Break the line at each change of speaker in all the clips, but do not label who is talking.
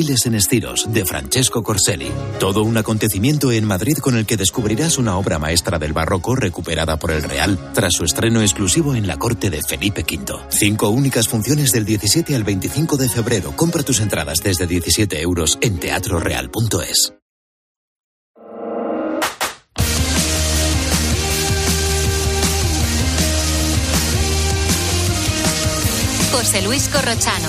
En estilos de Francesco Corselli. Todo un acontecimiento en Madrid con el que descubrirás una obra maestra del barroco recuperada por el Real tras su estreno exclusivo en la corte de Felipe V. Cinco únicas funciones del 17 al 25 de febrero. Compra tus entradas desde 17 euros en teatroreal.es.
José Luis Corrochano.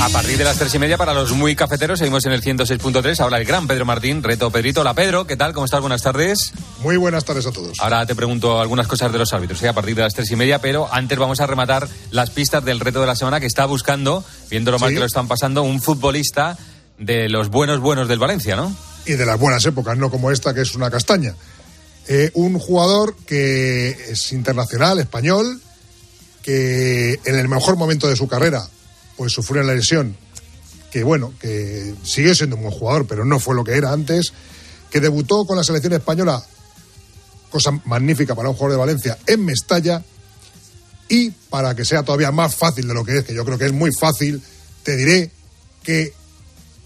A partir de las tres y media, para los muy cafeteros, seguimos en el 106.3. Ahora el gran Pedro Martín, reto Pedrito. Hola Pedro, ¿qué tal? ¿Cómo estás? Buenas tardes.
Muy buenas tardes a todos.
Ahora te pregunto algunas cosas de los árbitros, ¿eh? a partir de las tres y media, pero antes vamos a rematar las pistas del reto de la semana que está buscando, viendo lo mal
Sí.
que lo están pasando, un futbolista de los buenos buenos del Valencia, ¿no?
Y de las buenas épocas, no como esta que es una castaña. Eh, un jugador que es internacional, español, que en el mejor momento de su carrera, pues sufrió una lesión que, bueno, que sigue siendo un buen jugador, pero no fue lo que era antes, que debutó con la selección española, cosa magnífica para un jugador de Valencia, en Mestalla, y para que sea todavía más fácil de lo que es, que yo creo que es muy fácil, te diré que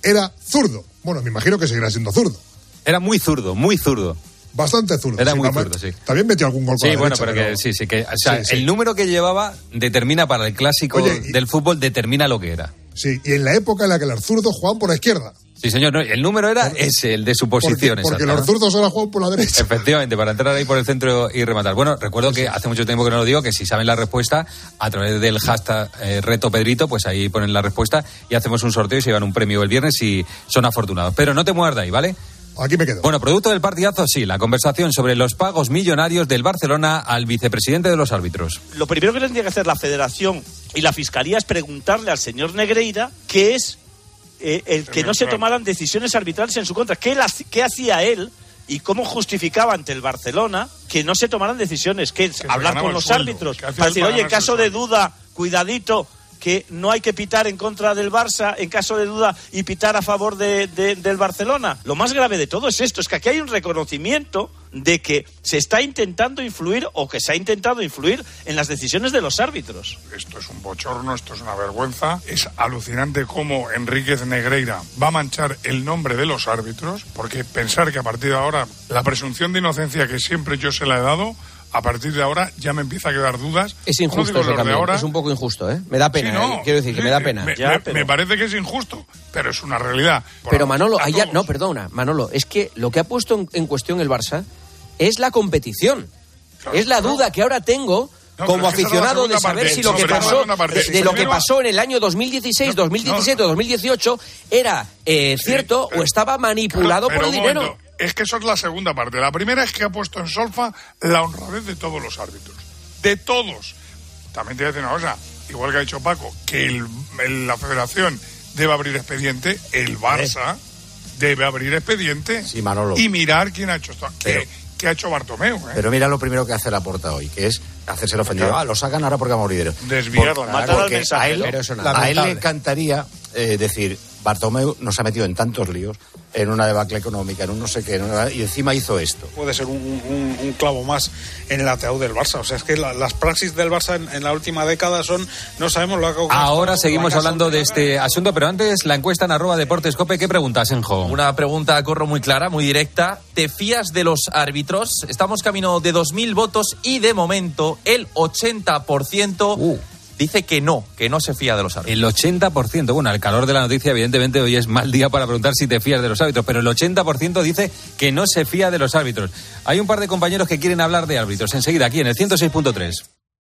era zurdo. Bueno, me imagino que seguirá siendo zurdo.
Era muy zurdo, muy zurdo.
Bastante zurdo.
Era muy zurdo, sí.
También metió algún gol con
Sí,
la
bueno,
derecha,
pero que sí, sí, que, o sea,
Sí,
el número que llevaba determina para el clásico
Oye, y-
del fútbol, determina lo que era.
Sí, y en la época en la que los zurdos jugaban por la izquierda.
Sí, señor, no, el número era ese, el de su posición.
porque los zurdos ahora juegan por la derecha.
Efectivamente, para entrar ahí por el centro y rematar. Bueno, recuerdo que hace mucho tiempo que no lo digo, que si saben la respuesta, a través del hashtag eh, Reto Pedrito, pues ahí ponen la respuesta y hacemos un sorteo y se llevan un premio el viernes si son afortunados. Pero no te muevas de ahí, ¿vale?
Aquí me quedo.
Bueno, producto del partidazo, sí, la conversación sobre los pagos millonarios del Barcelona al vicepresidente de los árbitros.
Lo primero que tendría que hacer la Federación y la Fiscalía es preguntarle al señor Negreira qué es eh, el que no se tomaran decisiones arbitrales en su contra. ¿Qué, hacía él y cómo justificaba ante el Barcelona que no se tomaran decisiones? Que es hablar con los
sueldo.
árbitros.
¿Qué hacía
Para decir, oye, en caso de duda, cuidadito que no hay que pitar en contra del Barça en caso de duda y pitar a favor de- de- del Barcelona. Lo más grave de todo es esto, es que aquí hay un reconocimiento de que se está intentando influir o que se ha intentado influir en las decisiones de los árbitros.
Esto es un bochorno, esto es una vergüenza. Es alucinante cómo Enríquez Negreira va a manchar el nombre de los árbitros, porque pensar que a partir de ahora la presunción de inocencia que siempre yo se la he dado, a partir de ahora ya me empieza a quedar dudas.
Es injusto eso también.
ahora.
Es un poco injusto, ¿eh? Me da pena.
Sí, no,
eh. Quiero decir que me da pena.
Me,
Ya,
me-
pero-
me parece que es injusto, pero es una realidad.
Pero Manolo,
a
ahí ya-
todos.
no, perdona, Manolo, es que lo que ha puesto en, en cuestión el Barça es la competición.
Claro,
es la
claro.
duda que ahora tengo
No,
como aficionado de saber
parte.
si lo que pasó de, de lo que pasó en el año 2016,
No,
2017
no.
2018 era eh, cierto
pero-
o estaba manipulado
Claro,
por el dinero.
momento, Es que eso es la segunda parte. La primera es que ha puesto en solfa la honradez de todos los árbitros. De todos. También te voy a decir una cosa. Igual que ha dicho Paco, que el- el- la federación debe abrir expediente, el Barça debe abrir expediente
Sí, Manolo.
y mirar quién ha hecho esto.
Pero-
¿Qué, qué ha hecho Bartomeu? eh?
Pero mira lo primero que hace la porta hoy, que es hacerse el ofendido. Ah, lo sacan ahora porque ha morido.
Desviado.
Matar al
a él,
Pero eso nada.
a él le encantaría eh, decir, Bartomeu nos ha metido en tantos líos, en una debacle económica, en un no sé qué, en una- y encima hizo esto.
puede ser un, un- un clavo más en el ataúd del Barça. O sea, es que la- las praxis del Barça en, en la última década son, no sabemos lo que ha
Ahora seguimos hablando de este asunto, pero antes la encuesta en arroba deportescope. ¿Qué preguntas, Enjo?
Una pregunta, corro muy clara, muy directa. ¿Te fías de los árbitros? Estamos camino de 2.000 votos y de momento el 80%
Uh.
Dice que no, que no se fía de los árbitros.
El 80%, bueno, al calor de la noticia, evidentemente hoy es mal día para preguntar si te fías de los árbitros, pero el 80% dice que no se fía de los árbitros. Hay un par de compañeros que quieren hablar de árbitros. Enseguida, aquí en el 106.3.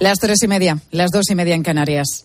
Las tres y media, las dos y media en Canarias.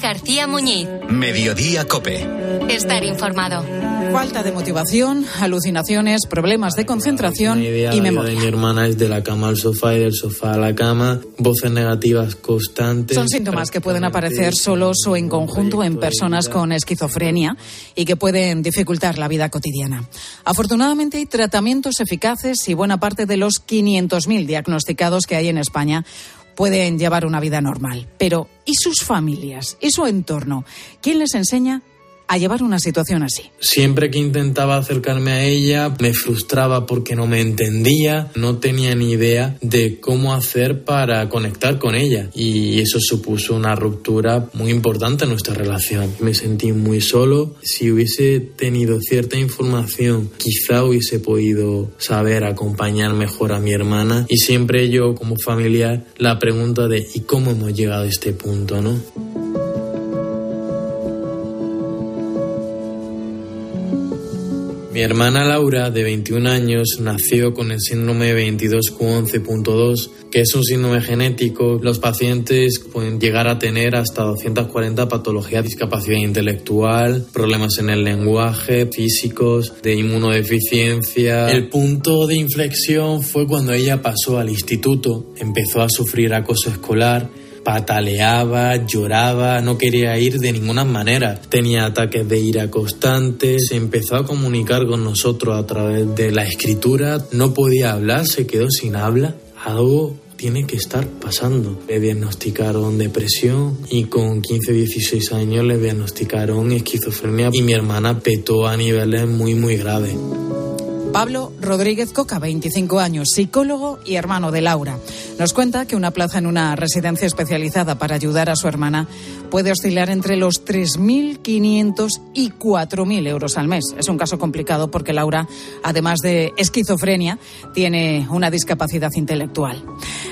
García Muñiz.
Mediodía Cope.
Estar informado.
Falta de motivación, alucinaciones, problemas de concentración
idea,
y
la vida
memoria.
de mi hermana es de la cama al sofá y del sofá a la cama, voces negativas constantes.
Son síntomas que pueden aparecer solos o en conjunto en personas con esquizofrenia y que pueden dificultar la vida cotidiana. Afortunadamente hay tratamientos eficaces y buena parte de los 500.000 diagnosticados que hay en España pueden llevar una vida normal. Pero ¿y sus familias? ¿Y su entorno? ¿Quién les enseña a llevar una situación así?
Siempre que intentaba acercarme a ella me frustraba porque no me entendía, no tenía ni idea de cómo hacer para conectar con ella y eso supuso una ruptura muy importante en nuestra relación. Me sentí muy solo, si hubiese tenido cierta información quizá hubiese podido saber acompañar mejor a mi hermana y siempre yo como familiar la pregunta de ¿y cómo hemos llegado a este punto, no? Mi hermana Laura, de 21 años, nació con el síndrome 22q11.2, que es un síndrome genético. Los pacientes pueden llegar a tener hasta 240 patologías, discapacidad intelectual, problemas en el lenguaje, físicos, de inmunodeficiencia. El punto de inflexión fue cuando ella pasó al instituto, empezó a sufrir acoso escolar pataleaba, lloraba, no quería ir de ninguna manera. Tenía ataques de ira constantes, se empezó a comunicar con nosotros a través de la escritura, no podía hablar, se quedó sin habla. Algo tiene que estar pasando. Le diagnosticaron depresión y con 15-16 años le diagnosticaron esquizofrenia y mi hermana petó a niveles muy muy graves.
Pablo Rodríguez Coca, 25 años, psicólogo y hermano de Laura. Nos cuenta que una plaza en una residencia especializada para ayudar a su hermana puede oscilar entre los 3.500 y 4.000 euros al mes. Es un caso complicado porque Laura, además de esquizofrenia, tiene una discapacidad intelectual.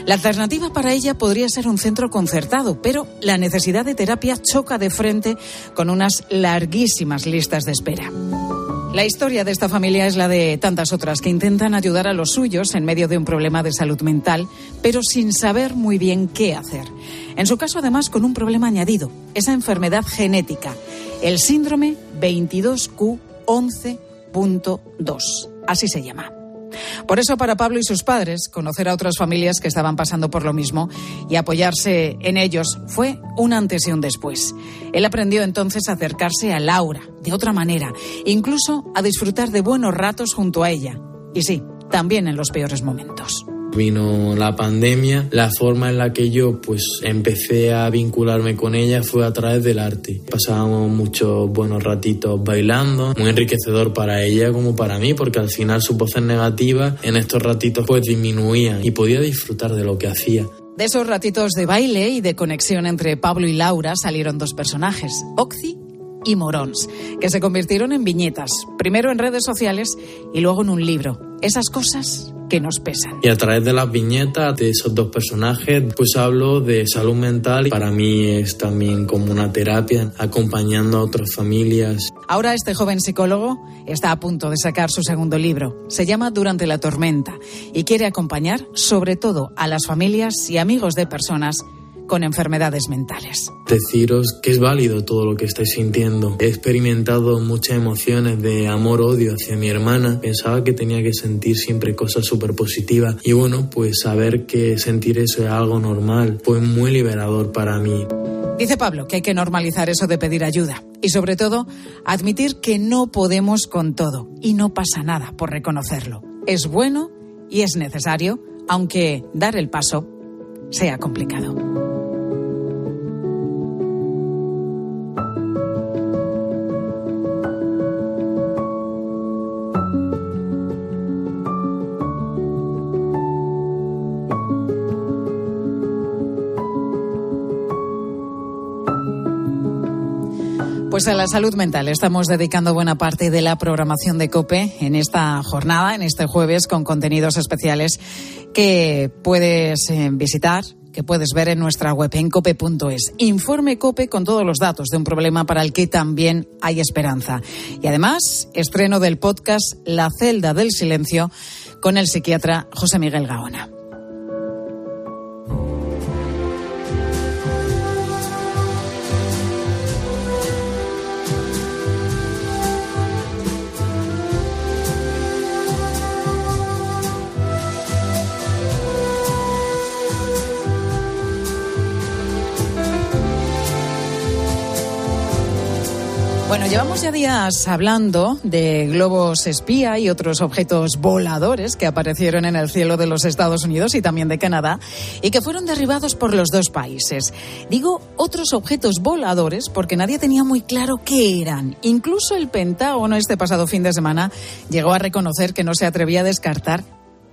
La alternativa para ella podría ser un centro concertado, pero la necesidad de terapia choca de frente con unas larguísimas listas de espera. La historia de esta familia es la de tantas otras que intentan ayudar a los suyos en medio de un problema de salud mental, pero sin saber muy bien qué hacer. En su caso, además, con un problema añadido, esa enfermedad genética, el síndrome 22Q11.2. Así se llama. Por eso, para Pablo y sus padres, conocer a otras familias que estaban pasando por lo mismo y apoyarse en ellos fue un antes y un después. Él aprendió entonces a acercarse a Laura de otra manera, incluso a disfrutar de buenos ratos junto a ella. Y sí, también en los peores momentos.
Vino la pandemia, la forma en la que yo pues empecé a vincularme con ella fue a través del arte. Pasábamos muchos buenos ratitos bailando, muy enriquecedor para ella como para mí, porque al final sus voces negativas en estos ratitos pues disminuían y podía disfrutar de lo que hacía.
De esos ratitos de baile y de conexión entre Pablo y Laura salieron dos personajes, Oxy y Morons, que se convirtieron en viñetas, primero en redes sociales y luego en un libro. Esas cosas que nos pesan.
Y a través de las viñetas de esos dos personajes, pues hablo de salud mental. Para mí es también como una terapia, acompañando a otras familias.
Ahora este joven psicólogo está a punto de sacar su segundo libro. Se llama Durante la tormenta y quiere acompañar sobre todo a las familias y amigos de personas con enfermedades mentales.
Deciros que es válido todo lo que estáis sintiendo. He experimentado muchas emociones de amor-odio hacia mi hermana. Pensaba que tenía que sentir siempre cosas súper positivas. Y bueno, pues saber que sentir eso es algo normal fue muy liberador para mí.
Dice Pablo que hay que normalizar eso de pedir ayuda y sobre todo admitir que no podemos con todo y no pasa nada por reconocerlo. Es bueno y es necesario, aunque dar el paso sea complicado. Pues a la salud mental estamos dedicando buena parte de la programación de COPE en esta jornada, en este jueves, con contenidos especiales que puedes eh, visitar, que que puedes ver en nuestra web en cope.es. Informe Cope con todos los datos de un problema para el que también hay esperanza. Y además, estreno del podcast La celda del silencio con el psiquiatra José Miguel Gaona. Bueno, llevamos ya días hablando de globos espía y otros objetos voladores que aparecieron en el cielo de los Estados Unidos y también de Canadá y que fueron derribados por los dos países. Digo otros objetos voladores porque nadie tenía muy claro qué eran. Incluso el Pentágono este pasado fin de semana llegó a reconocer que no se atrevía a descartar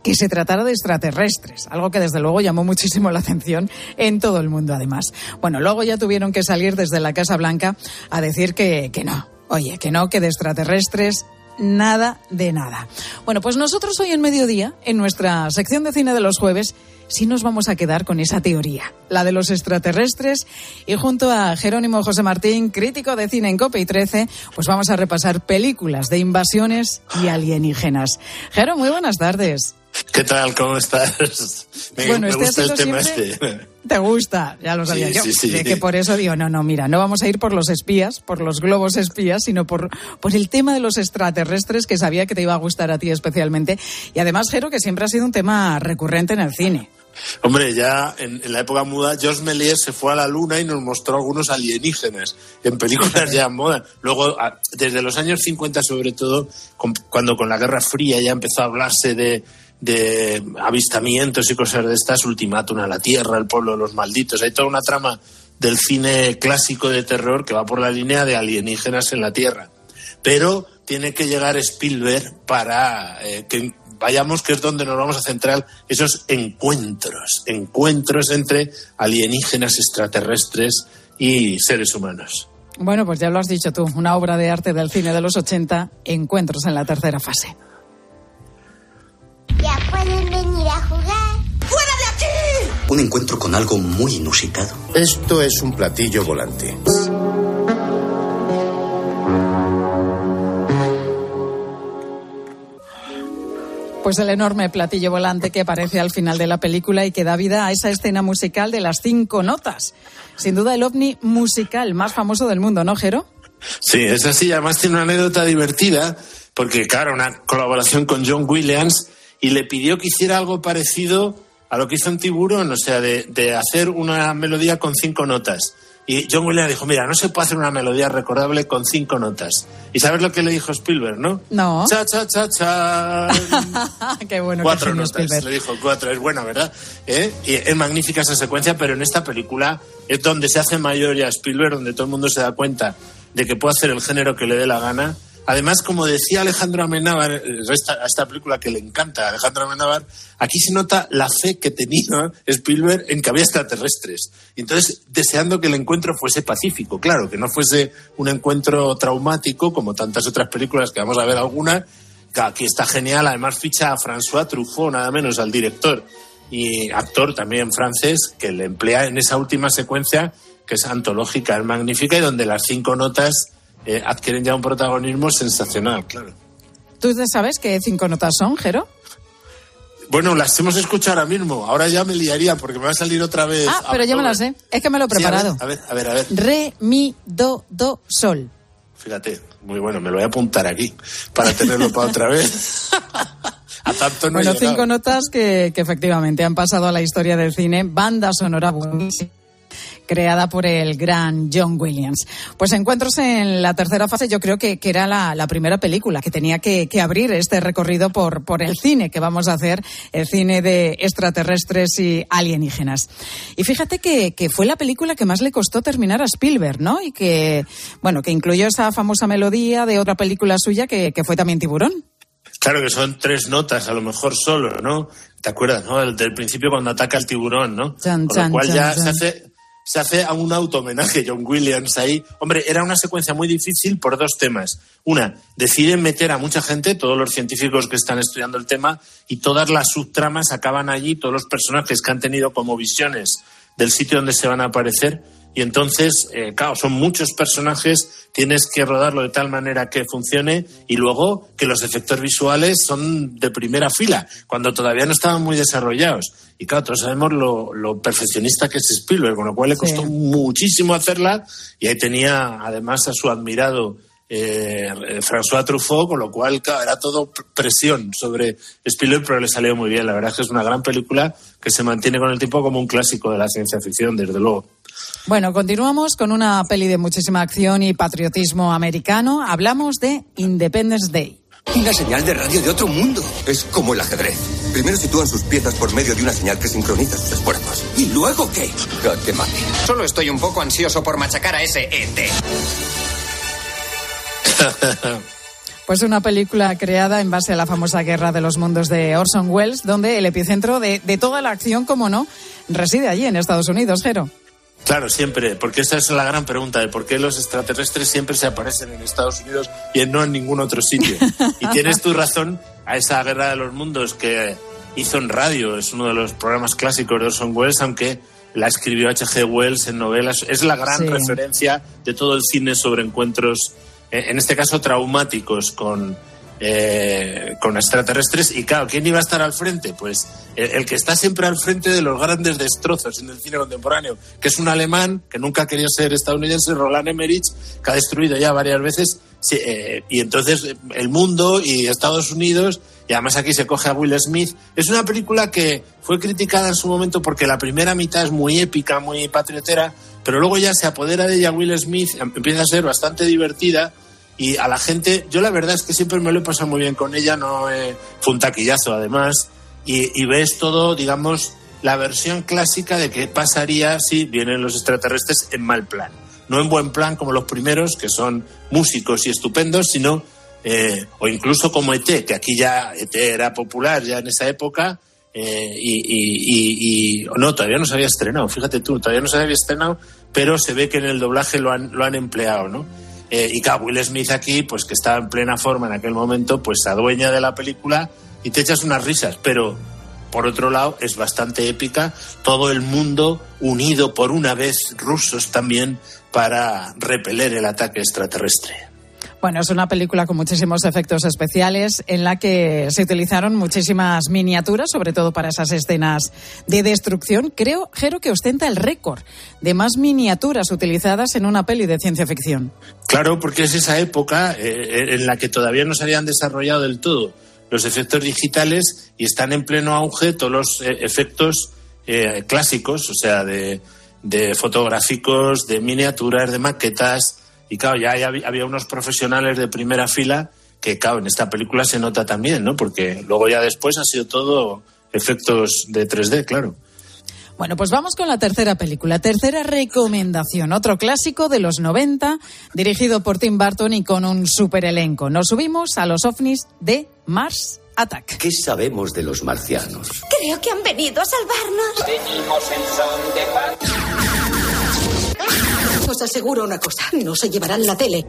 que se tratara de extraterrestres, algo que desde luego llamó muchísimo la atención en todo el mundo además. Bueno, luego ya tuvieron que salir desde la Casa Blanca a decir que, que no, oye, que no, que de extraterrestres nada de nada. Bueno, pues nosotros hoy en mediodía, en nuestra sección de cine de los jueves, sí nos vamos a quedar con esa teoría, la de los extraterrestres, y junto a Jerónimo José Martín, crítico de cine en COPE y 13, pues vamos a repasar películas de invasiones y alienígenas. Jero, muy buenas tardes.
¿Qué tal? ¿Cómo estás? Me,
Bueno,
me
este
gusta el tema este.
¿Te gusta? Ya lo sabía
Sí,
yo.
sí, sí.
De que por eso digo, no, no, mira, no vamos a ir por los espías, por los globos espías, sino por, por el tema de los extraterrestres que sabía que te iba a gustar a ti especialmente. Y además, Jero, que siempre ha sido un tema recurrente en el cine.
Hombre, ya en, en la época muda, Georges Méliès se fue a la luna y nos mostró algunos alienígenas en películas ya en moda. Luego, desde los años 50 sobre todo, con- cuando con la Guerra Fría ya empezó a hablarse de, de avistamientos y cosas de estas, ultimátum a la Tierra, el pueblo de los malditos. Hay toda una trama del cine clásico de terror que va por la línea de alienígenas en la Tierra. Pero tiene que llegar Spielberg para eh, que vayamos, que es donde nos vamos a centrar, esos encuentros, encuentros entre alienígenas extraterrestres y seres humanos.
Bueno, pues ya lo has dicho tú, una obra de arte del cine de los 80, Encuentros en la tercera fase.
Ya pueden venir a jugar. ¡Fuera de aquí!
Un encuentro con algo muy inusitado. Esto es un platillo volante.
Pues el enorme platillo volante que aparece al final de la película y que da vida a esa escena musical de las cinco notas. Sin duda el ovni musical más famoso del mundo, ¿no, Jero?
Sí, es así. Además tiene una anécdota divertida, porque claro, una colaboración con John Williams y le pidió que hiciera algo parecido a lo que hizo en Tiburón, o sea, de, de hacer una melodía con cinco notas. Y John Williams dijo, mira, no se puede hacer una melodía recordable con cinco notas. ¿Y sabes lo que le dijo Spielberg, no?
No.
Cha, cha, cha, cha.
Qué bueno
cuatro
que
notas,
Spielberg.
le dijo cuatro, es buena, ¿verdad? ¿Eh? Y es magnífica esa secuencia, pero en esta película es donde se hace mayor ya Spielberg, donde todo el mundo se da cuenta de que puede hacer el género que le dé la gana. Además, como decía Alejandro Amenábar, a esta película que le encanta a Alejandro Amenábar, aquí se nota la fe que tenía Spielberg en que había extraterrestres. Entonces, deseando que el encuentro fuese pacífico, claro, que no fuese un encuentro traumático, como tantas otras películas que vamos a ver alguna, que aquí está genial. Además, ficha a François Truffaut, nada menos, al director y actor también francés, que le emplea en esa última secuencia, que es antológica, es magnífica y donde las cinco notas eh, adquieren ya un protagonismo sensacional, claro.
¿Tú sabes qué cinco notas son, Jero?
Bueno, las hemos escuchado ahora mismo. Ahora ya me liaría porque me va a salir otra vez.
Ah, pero yo me las sé. Es que me lo he
Sí, a ver,
preparado.
a ver, a ver, a ver.
Re, mi, do, do, sol.
Fíjate, muy bueno, me lo voy a apuntar aquí para tenerlo para otra vez. a tanto no
bueno, cinco notas que, que efectivamente han pasado a la historia del cine. Banda sonora buenísima, creada por el gran John Williams. Pues Encuentros en la tercera fase yo creo que, que era la, la primera película que tenía que, que abrir este recorrido por, por el cine que vamos a hacer, el cine de extraterrestres y alienígenas. Y fíjate que, que fue la película que más le costó terminar a Spielberg, ¿no? Y que, bueno, que incluyó esa famosa melodía de otra película suya que, que fue también Tiburón.
Claro que son tres notas, a lo mejor solo, ¿no? ¿Te acuerdas, no? Del, del principio cuando ataca el tiburón, ¿no?
Chan,
Con
chan,
lo cual
chan,
ya se hace se hace a un auto homenaje John Williams ahí. Hombre, era una secuencia muy difícil por dos temas. Una, deciden meter a mucha gente, todos los científicos que están estudiando el tema, y todas las subtramas acaban allí, todos los personajes que han tenido como visiones del sitio donde se van a aparecer. Y entonces, eh, claro, son muchos personajes, tienes que rodarlo de tal manera que funcione y luego que los efectos visuales son de primera fila, cuando todavía no estaban muy desarrollados. Y claro, todos sabemos lo, lo perfeccionista que es Spielberg, con lo cual le costó
Sí.
muchísimo hacerla y ahí tenía además a su admirado eh, François Truffaut, con lo cual claro, era todo pr- presión sobre Spielberg, pero le salió muy bien. La verdad es que es una gran película que se mantiene con el tiempo como un clásico de la ciencia ficción, desde luego.
Bueno, continuamos con una peli de muchísima acción y patriotismo americano. Hablamos de Independence Day.
Una señal de radio de otro mundo. Es como el ajedrez. Primero sitúan sus piezas por medio de una señal que sincroniza sus esfuerzos. ¿Y luego qué? Jaque mate.
Solo estoy un poco ansioso por machacar a ese E ET.
Pues una película creada en base a la famosa Guerra de los Mundos de Orson Welles, donde el epicentro de, de toda la acción, como no, reside allí en Estados Unidos, Jero.
Claro, siempre, porque esa es la gran pregunta de por qué los extraterrestres siempre se aparecen en Estados Unidos y no en ningún otro sitio. Y tienes tu razón a esa guerra de los mundos que hizo en radio, es uno de los programas clásicos de Orson Welles, aunque la escribió H.G. Wells en novelas. Es la gran
Sí.
referencia de todo el cine sobre encuentros, en este caso traumáticos, con, eh, con extraterrestres. Y claro, ¿quién iba a estar al frente? Pues el, el que está siempre al frente de los grandes destrozos en el cine contemporáneo, que es un alemán que nunca querido ser estadounidense, Roland Emmerich, que ha destruido ya varias veces. Eh, y entonces eh, el mundo y Estados Unidos, y además aquí se coge a Will Smith. Es una película que fue criticada en su momento porque la primera mitad es muy épica, muy patriotera, pero luego ya se apodera de ella Will Smith, em- empieza a ser bastante divertida y a la gente, yo la verdad es que siempre me lo he pasado muy bien con ella, no eh, fue un taquillazo además, y, y ves todo, digamos, la versión clásica de qué pasaría si vienen los extraterrestres en mal plan. No en buen plan como los primeros, que son músicos y estupendos, sino, eh, o incluso como ET, que aquí ya ET era popular ya en esa época, eh, y, no, todavía no se había estrenado, fíjate tú, todavía no se había estrenado, pero se ve que en el doblaje lo han, lo han empleado, ¿no? Eh, y claro, Will Smith aquí, pues que estaba en plena forma en aquel momento, pues se adueña de la película y te echas unas risas, pero por otro lado es bastante épica, todo el mundo unido por una vez, rusos también, para repeler el ataque extraterrestre.
Bueno, es una película con muchísimos efectos especiales en la que se utilizaron muchísimas miniaturas, sobre todo para esas escenas de destrucción. Creo, Jero, que ostenta el récord de más miniaturas utilizadas en una peli de ciencia ficción.
Claro, porque es esa época eh, en la que todavía no se habían desarrollado del todo los efectos digitales y están en pleno auge todos los eh, efectos eh, clásicos, o sea, de, de fotográficos, de miniaturas, de maquetas. Y claro, ya, había- había unos profesionales de primera fila que, claro, en esta película se nota también, ¿no? Porque luego ya después ha sido todo efectos de 3D, claro.
Bueno, pues vamos con la tercera película, tercera recomendación, otro clásico de los 90, dirigido por Tim Burton y con un super elenco. Nos subimos a los ovnis de Mars Attack.
¿Qué sabemos de los marcianos?
Creo que han venido a salvarnos.
Venimos en son de paz.
Os aseguro una cosa, no se llevarán la tele.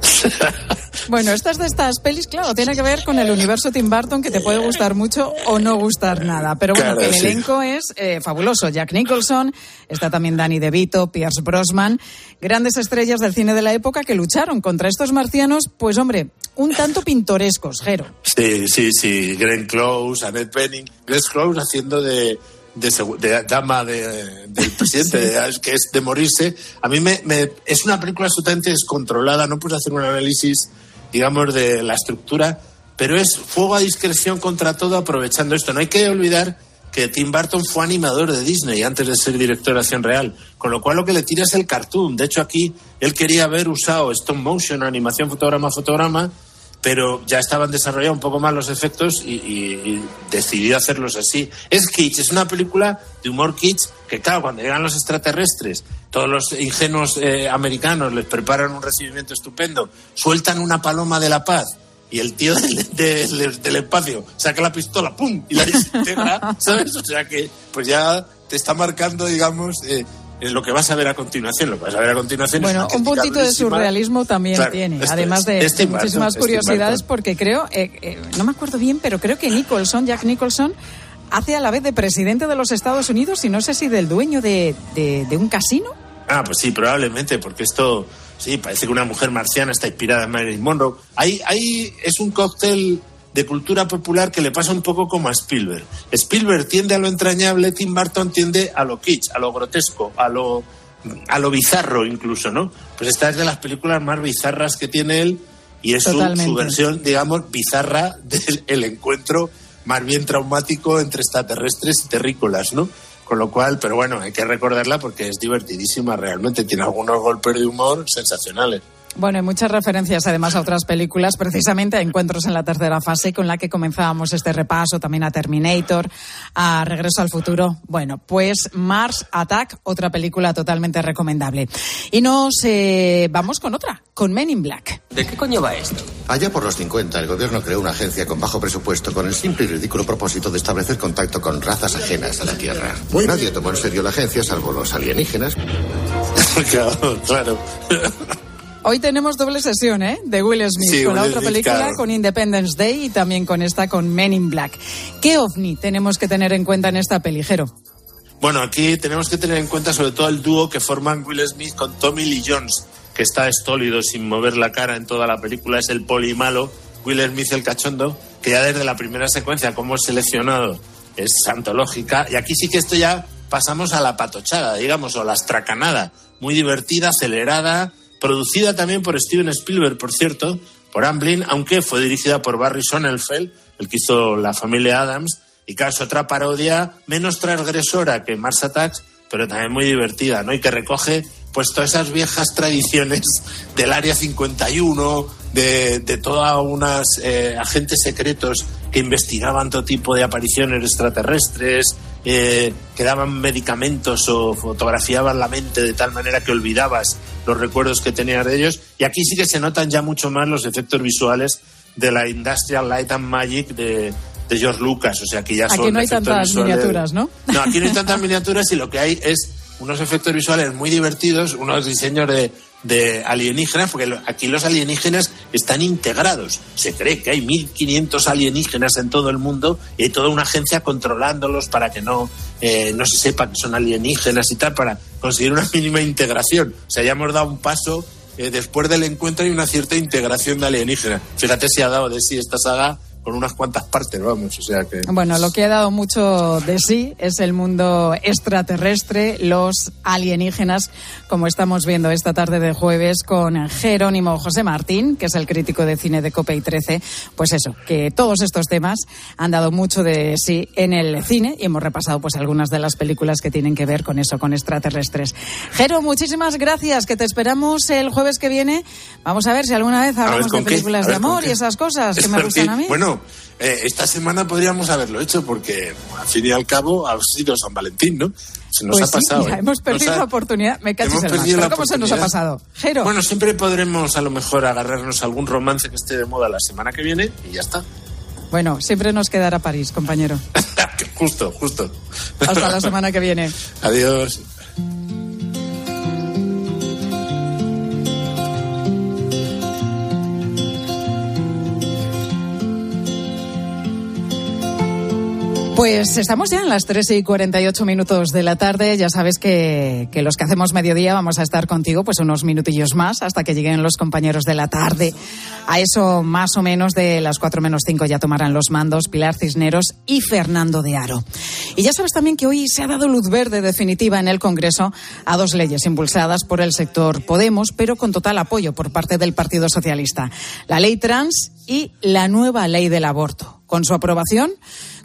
Bueno, estas de estas pelis, claro, tiene que ver con el universo Tim Burton que te puede gustar mucho o no gustar nada. Pero bueno,
Claro,
que el
sí.
elenco es eh, fabuloso. Jack Nicholson, está también Danny DeVito, Pierce Brosnan, grandes estrellas del cine de la época que lucharon contra estos marcianos, pues hombre, un tanto pintorescos, Jero.
Sí, sí, sí. Glenn Close, Annette Bening. Glenn Close haciendo de, de, de dama de- del presidente, de- es que es de morirse. A mí me, me- es una película absolutamente descontrolada. No puedes hacer un análisis, digamos, de la estructura, pero es fuego a discreción contra todo aprovechando esto. No hay que olvidar que Tim Burton fue animador de Disney antes de ser director de acción real, con lo cual lo que le tira es el cartoon. De hecho, aquí él quería haber usado stop motion, animación fotograma fotograma, pero ya estaban desarrollados un poco más los efectos y, y- y decidió hacerlos así. Es kitsch, es una película de humor kitsch que, claro, cuando llegan los extraterrestres, todos los ingenuos eh, americanos les preparan un recibimiento estupendo, sueltan una paloma de la paz y el tío del, del- del espacio saca la pistola, ¡pum! y la desintegra, ¿sabes? O sea que, pues ya te está marcando, digamos, eh, eh, lo que vas a ver a continuación. Lo que vas a ver a continuación es
Bueno,
una
un puntito de surrealismo también
Claro,
tiene,
esto
además
es.
de,
Es Tim
de muchísimas
es Tim
curiosidades, porque creo, eh, eh, no me acuerdo bien, pero creo que Nicholson, Jack Nicholson, hace a la vez de presidente de los Estados Unidos y no sé si del dueño de, de- de un casino.
Ah, pues sí, probablemente, porque esto, sí, parece que una mujer marciana está inspirada en Marilyn Monroe. Ahí, ahí es un cóctel de cultura popular que le pasa un poco como a Spielberg. Spielberg tiende a lo entrañable, Tim Burton tiende a lo kitsch, a lo grotesco, a lo, a lo bizarro incluso, ¿no? Pues esta es de las películas más bizarras que tiene él y es su, versión, digamos, bizarra del el encuentro más bien traumático entre extraterrestres y terrícolas, ¿no? Con lo cual, pero bueno, hay que recordarla porque es divertidísima realmente. Tiene algunos golpes de humor sensacionales.
Bueno, y muchas referencias además a otras películas, precisamente a encuentros en la tercera fase con la que comenzábamos este repaso, también a Terminator, a Regreso al Futuro. Bueno, pues Mars Attack, otra película totalmente recomendable. Y nos eh, vamos con otra, con Men in Black.
¿De qué coño va esto? Allá por los 50, el gobierno creó una agencia con bajo presupuesto con el simple y ridículo propósito de establecer contacto con razas ajenas a la Tierra. Nadie tomó en serio la agencia, salvo los alienígenas.
claro, claro.
Hoy tenemos doble sesión, ¿eh? De Will Smith,
Sí,
con la otra
Smith,
película,
claro.
con Independence Day y también con esta, con Men in Black. ¿Qué ovni tenemos que tener en cuenta en esta peligero?
Bueno, aquí tenemos que tener en cuenta sobre todo el dúo que forman Will Smith con Tommy Lee Jones, que está estólido sin mover la cara en toda la película, es el poli malo, Will Smith el cachondo, que ya desde la primera secuencia, como es seleccionado, es antológica. Y aquí sí que esto ya pasamos a la patochada, digamos, o la estracanada, muy divertida, acelerada, producida también por Steven Spielberg, por cierto, por Amblin, aunque fue dirigida por Barry Sonnenfeld, el que hizo La familia Adams, y claro, otra parodia menos transgresora que Mars Attacks, pero también muy divertida, ¿no? Y que recoge pues todas esas viejas tradiciones del Área 51, de, de todas unas eh, agentes secretos que investigaban todo tipo de apariciones extraterrestres, eh, que daban medicamentos o fotografiaban la mente de tal manera que olvidabas los recuerdos que tenías de ellos. Y aquí sí que se notan ya mucho más los efectos visuales de la Industrial Light and Magic de, de George Lucas. O sea, que ya son
Aquí no hay tantas
visuales-
miniaturas, ¿no?
no, aquí no hay tantas miniaturas y lo que hay es unos efectos visuales muy divertidos, unos diseños de, de alienígenas, porque aquí los alienígenas están integrados. Se cree que hay 1.500 alienígenas en todo el mundo y hay toda una agencia controlándolos para que no, eh, no se sepa que son alienígenas y tal, para conseguir una mínima integración. O sea, ya hemos dado un paso. eh, después del encuentro hay una cierta integración de alienígenas. Fíjate si ha dado de sí esta saga con unas cuantas partes, vamos. O sea que.
Bueno, lo que ha dado mucho de sí es el mundo extraterrestre, los alienígenas, como estamos viendo esta tarde de jueves con Jerónimo José Martín, que es el crítico de cine de Cope y 13. Pues eso, que todos estos temas han dado mucho de sí en el cine y hemos repasado pues algunas de las películas que tienen que ver con eso, con extraterrestres. Jero, muchísimas gracias, que te esperamos el jueves que viene. Vamos a ver si alguna vez
ver,
hablamos de películas de
ver, ¿con
amor y esas cosas que me gustan a mí.
Bueno, eh, esta semana podríamos haberlo hecho porque al fin y al cabo ha sido San Valentín, ¿no? Se nos
pues
ha pasado.
sí,
¿eh?
hemos perdido
Nos ha-
la oportunidad. Me cachis
hemos
el más.
perdido
¿Pero
la
cómo se nos ha pasado? Jero.
Bueno, siempre podremos a lo mejor agarrarnos a algún romance que esté de moda la semana que viene y ya está.
Bueno, siempre nos quedará París, compañero.
justo, justo.
Hasta la semana que viene.
Adiós.
Pues estamos ya en las 13 y 48 minutos de la tarde. Ya sabes que, que los que hacemos mediodía vamos a estar contigo pues unos minutillos más hasta que lleguen los compañeros de la tarde. A eso más o menos de las 4 menos 5 ya tomarán los mandos Pilar Cisneros y Fernando de Aro. Y ya sabes también que hoy se ha dado luz verde definitiva en el Congreso a dos leyes impulsadas por el sector Podemos, pero con total apoyo por parte del Partido Socialista. La ley trans y la nueva ley del aborto. Con su aprobación,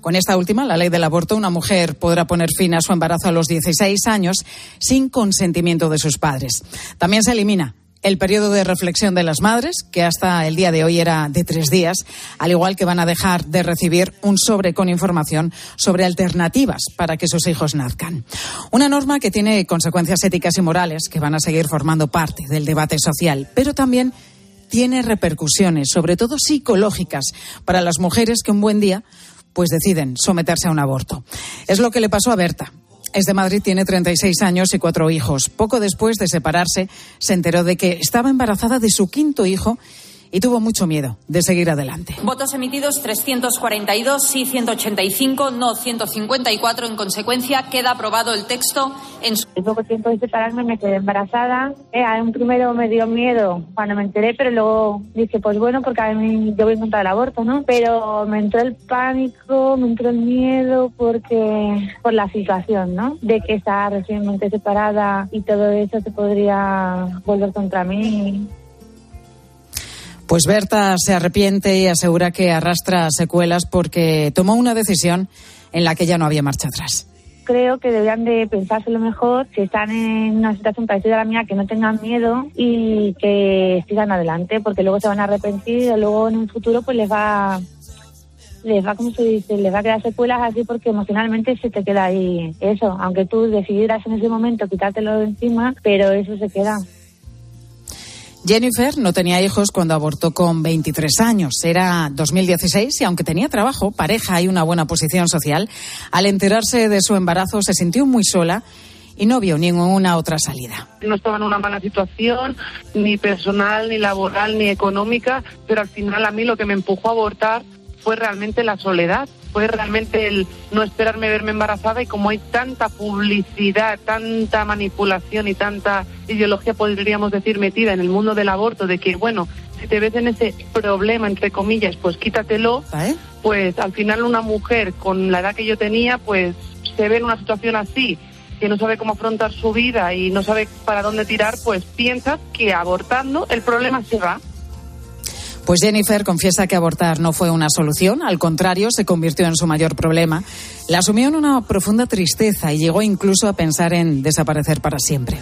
con esta última, la ley del aborto, una mujer podrá poner fin a su embarazo a los 16 años sin consentimiento de sus padres. También se elimina el periodo de reflexión de las madres, que hasta el día de hoy era de tres días, al igual que van a dejar de recibir un sobre con información sobre alternativas para que sus hijos nazcan. Una norma que tiene consecuencias éticas y morales que van a seguir formando parte del debate social, pero también tiene repercusiones, sobre todo psicológicas, para las mujeres que un buen día pues deciden someterse a un aborto. Es lo que le pasó a Berta. Es de Madrid, tiene 36 años y cuatro hijos. Poco después de separarse, se enteró de que estaba embarazada de su quinto hijo y tuvo mucho miedo de seguir adelante.
Votos emitidos 342, sí 185, no 154. En consecuencia, queda aprobado el texto en su.
Poco tiempo de separarme me quedé embarazada. Eh, a un primero me dio miedo cuando me enteré, pero luego dije, pues bueno, porque a mí yo voy contra del aborto, ¿no? Pero me entró el pánico, me entró el miedo porque por la situación, ¿no? De que estaba recientemente separada y todo eso se podría volver contra mí.
Pues Berta se arrepiente y asegura que arrastra secuelas porque tomó una decisión en la que ya no había marcha atrás.
Creo que deberían de pensárselo mejor si están en una situación parecida a la mía, que no tengan miedo y que sigan adelante, porque luego se van a arrepentir y luego en un futuro pues les va les va, como se dice, les va a quedar secuelas así porque emocionalmente se te queda ahí eso, aunque tú decidieras en ese momento quitártelo de encima, pero eso se queda.
Jennifer no tenía hijos cuando abortó con 23 años. Era 2016 y aunque tenía trabajo, pareja y una buena posición social, al enterarse de su embarazo se sintió muy sola y no vio ninguna otra salida.
No estaba en una mala situación, ni personal, ni laboral, ni económica, pero al final a mí lo que me empujó a abortar fue realmente la soledad, fue realmente el no esperarme verme embarazada y como hay tanta publicidad, tanta manipulación y tanta ideología, podríamos decir, metida en el mundo del aborto, de que, bueno, si te ves en ese problema, entre comillas, pues quítatelo, pues al final una mujer con la edad que yo tenía, pues se ve en una situación así que no sabe cómo afrontar su vida y no sabe para dónde tirar, pues piensas que abortando el problema se va.
Pues Jennifer confiesa que abortar no fue una solución, al contrario, se convirtió en su mayor problema. La asumió en una profunda tristeza y llegó incluso a pensar en desaparecer para siempre.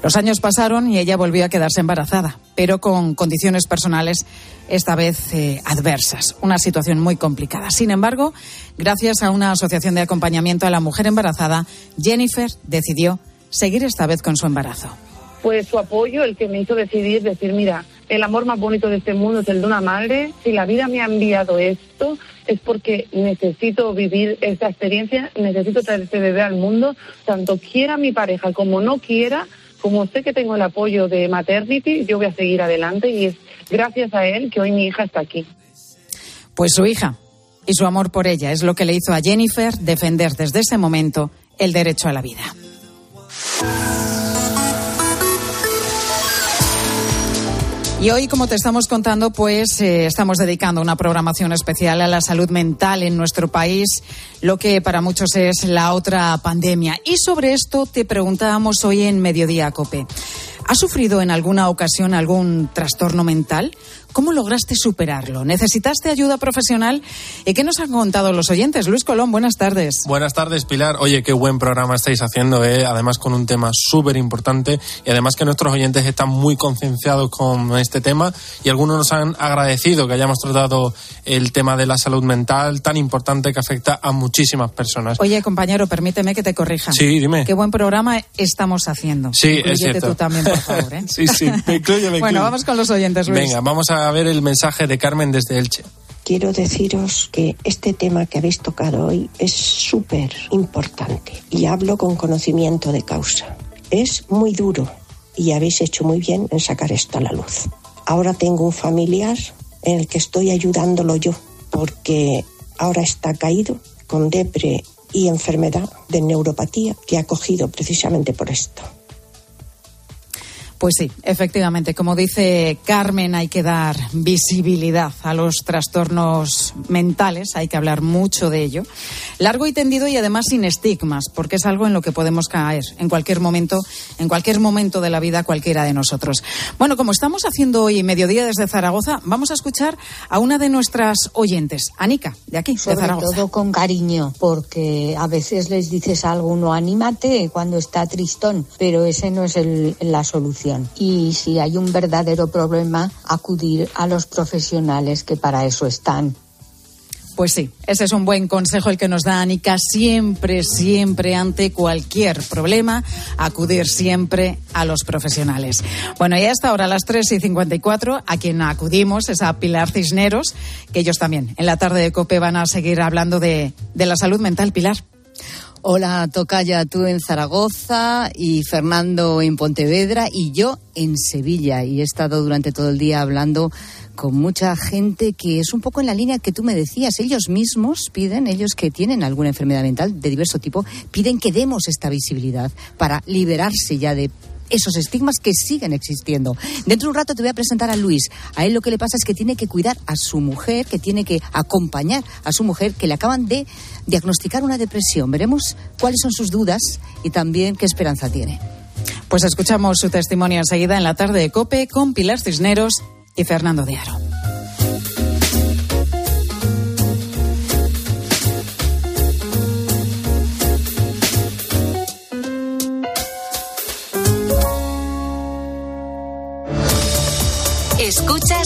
Los años pasaron y ella volvió a quedarse embarazada, pero con condiciones personales esta vez eh, adversas, una situación muy complicada. Sin embargo, gracias a una asociación de acompañamiento a la mujer embarazada, Jennifer decidió seguir esta vez con su embarazo
pues su apoyo, el que me hizo decidir, decir, mira, el amor más bonito de este mundo es el de una madre. Si la vida me ha enviado esto, es porque necesito vivir esta experiencia, necesito traer este bebé al mundo, tanto quiera mi pareja como no quiera, como sé que tengo el apoyo de Maternity, yo voy a seguir adelante y es gracias a él que hoy mi hija está aquí.
Pues su hija y su amor por ella es lo que le hizo a Jennifer defender desde ese momento el derecho a la vida. Y hoy, como te estamos contando, pues eh, estamos dedicando una programación especial a la salud mental en nuestro país, lo que para muchos es la otra pandemia. Y sobre esto te preguntábamos hoy en Mediodía Cope. ¿Has sufrido en alguna ocasión algún trastorno mental? ¿Cómo lograste superarlo? ¿Necesitaste ayuda profesional? ¿Y qué nos han contado los oyentes? Luis Colón, buenas tardes.
Buenas tardes, Pilar. Oye, qué buen programa estáis haciendo, ¿eh? además con un tema súper importante y además que nuestros oyentes están muy concienciados con este tema y algunos nos han agradecido que hayamos tratado el tema de la salud mental tan importante que afecta a muchísimas personas.
Oye, compañero, permíteme que te corrija.
Sí, dime.
Qué buen programa estamos haciendo.
Sí,
Inclúyete
es cierto.
tú también, por favor. ¿eh?
sí, sí, me incluye, me
Bueno, vamos con los oyentes, Luis.
Venga, vamos a ver el mensaje de Carmen desde Elche.
Quiero deciros que este tema que habéis tocado hoy es súper importante y hablo con conocimiento de causa. Es muy duro y habéis hecho muy bien en sacar esto a la luz. Ahora tengo un familiar en el que estoy ayudándolo yo porque ahora está caído con depre y enfermedad de neuropatía que ha cogido precisamente por esto.
Pues sí, efectivamente, como dice Carmen, hay que dar visibilidad a los trastornos mentales, hay que hablar mucho de ello, largo y tendido y además sin estigmas, porque es algo en lo que podemos caer en cualquier momento, en cualquier momento de la vida cualquiera de nosotros. Bueno, como estamos haciendo hoy mediodía desde Zaragoza, vamos a escuchar a una de nuestras oyentes, Anika, de aquí, de Zaragoza.
todo con cariño, porque a veces les dices a alguno, anímate cuando está tristón, pero ese no es el- la solución. Y si hay un verdadero problema, acudir a los profesionales que para eso están.
Pues sí, ese es un buen consejo el que nos da Anika. Siempre, siempre, ante cualquier problema, acudir siempre a los profesionales. Bueno, y hasta ahora, a las 3 y 54, a quien acudimos es a Pilar Cisneros, que ellos también en la tarde de COPE van a seguir hablando de, de la salud mental. Pilar.
Hola, Tocaya, tú en Zaragoza y Fernando en Pontevedra y yo en Sevilla. Y he estado durante todo el día hablando con mucha gente que es un poco en la línea que tú me decías. Ellos mismos piden, ellos que tienen alguna enfermedad mental de diverso tipo, piden que demos esta visibilidad para liberarse ya de esos estigmas que siguen existiendo. Dentro de un rato te voy a presentar a Luis. A él lo que le pasa es que tiene que cuidar a su mujer, que tiene que acompañar a su mujer, que le acaban de diagnosticar una depresión. Veremos cuáles son sus dudas y también qué esperanza tiene.
Pues escuchamos su testimonio enseguida en la tarde de Cope con Pilar Cisneros y Fernando de Aro.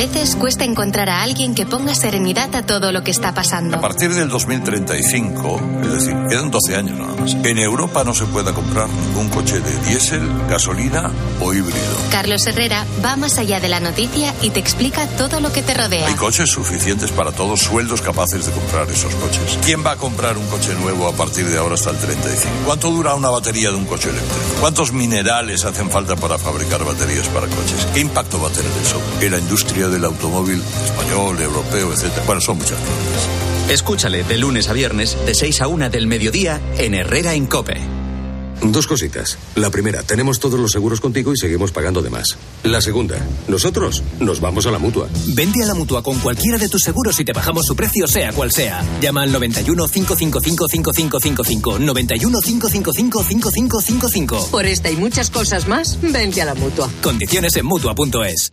A veces cuesta encontrar a alguien que ponga serenidad a todo lo que está pasando.
A partir del 2035, es decir, quedan 12 años nada más, en Europa no se pueda comprar ningún coche de diésel, gasolina o híbrido.
Carlos Herrera va más allá de la noticia y te explica todo lo que te rodea.
Hay coches suficientes para todos, sueldos capaces de comprar esos coches. ¿Quién va a comprar un coche nuevo a partir de ahora hasta el 35? ¿Cuánto dura una batería de un coche eléctrico? ¿Cuántos minerales hacen falta para fabricar baterías para coches? ¿Qué impacto va a tener eso en la industria del automóvil español, europeo, etcétera? Bueno, son muchas preguntas.
Escúchale de lunes a viernes, de 6 a 1 del mediodía, en Herrera en Cope.
Dos cositas. La primera, tenemos todos los seguros contigo y seguimos pagando de más. La segunda, nosotros nos vamos a la mutua.
Vente a la mutua con cualquiera de tus seguros y te bajamos su precio, sea cual sea. Llama al 91 555 5555. 91 555 5555.
Por esta y muchas cosas más, vente a la mutua.
Condiciones en mutua.es.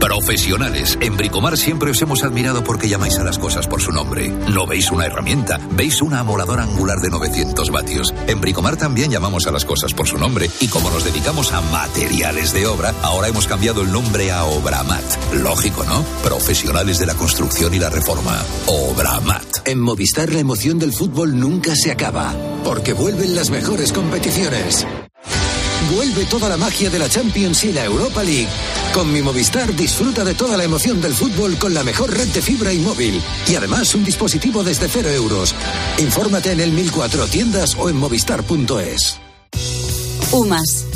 Profesionales. En Bricomar siempre os hemos admirado porque llamáis a las cosas por su nombre. No veis una herramienta, veis una amoladora angular de 900 vatios. En Bricomar también llamamos a las cosas por su nombre y como nos dedicamos a materiales de obra, ahora hemos cambiado el nombre a Obramat. Lógico, ¿no? Profesionales de la construcción y la reforma. Obramat.
En Movistar la emoción del fútbol nunca se acaba, porque vuelven las mejores competiciones. Vuelve toda la magia de la Champions y la Europa League. Con mi Movistar disfruta de toda la emoción del fútbol con la mejor red de fibra y móvil. Y además un dispositivo desde cero euros. Infórmate en el 1004 tiendas o en movistar.es.
UMAS,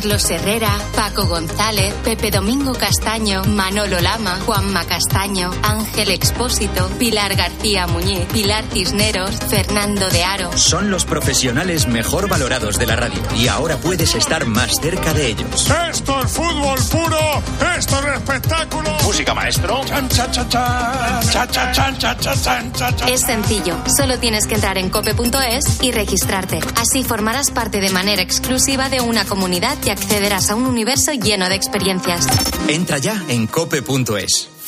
Carlos Herrera, Paco González, Pepe Domingo Castaño, Manolo Lama, Juanma Castaño, Ángel Expósito, Pilar García Muñiz, Pilar Cisneros, Fernando de Aro.
Son los profesionales mejor valorados de la radio y ahora puedes estar más cerca de ellos.
Esto es fútbol puro, esto es espectáculo.
Música maestro.
Chan, cha, cha, cha, cha, cha, chan, cha, cha, chan, cha, cha.
Es sencillo, solo tienes que entrar en cope.es y registrarte. Así formarás parte de manera exclusiva de una comunidad de accederás a un universo lleno de experiencias.
Entra ya en cope.es.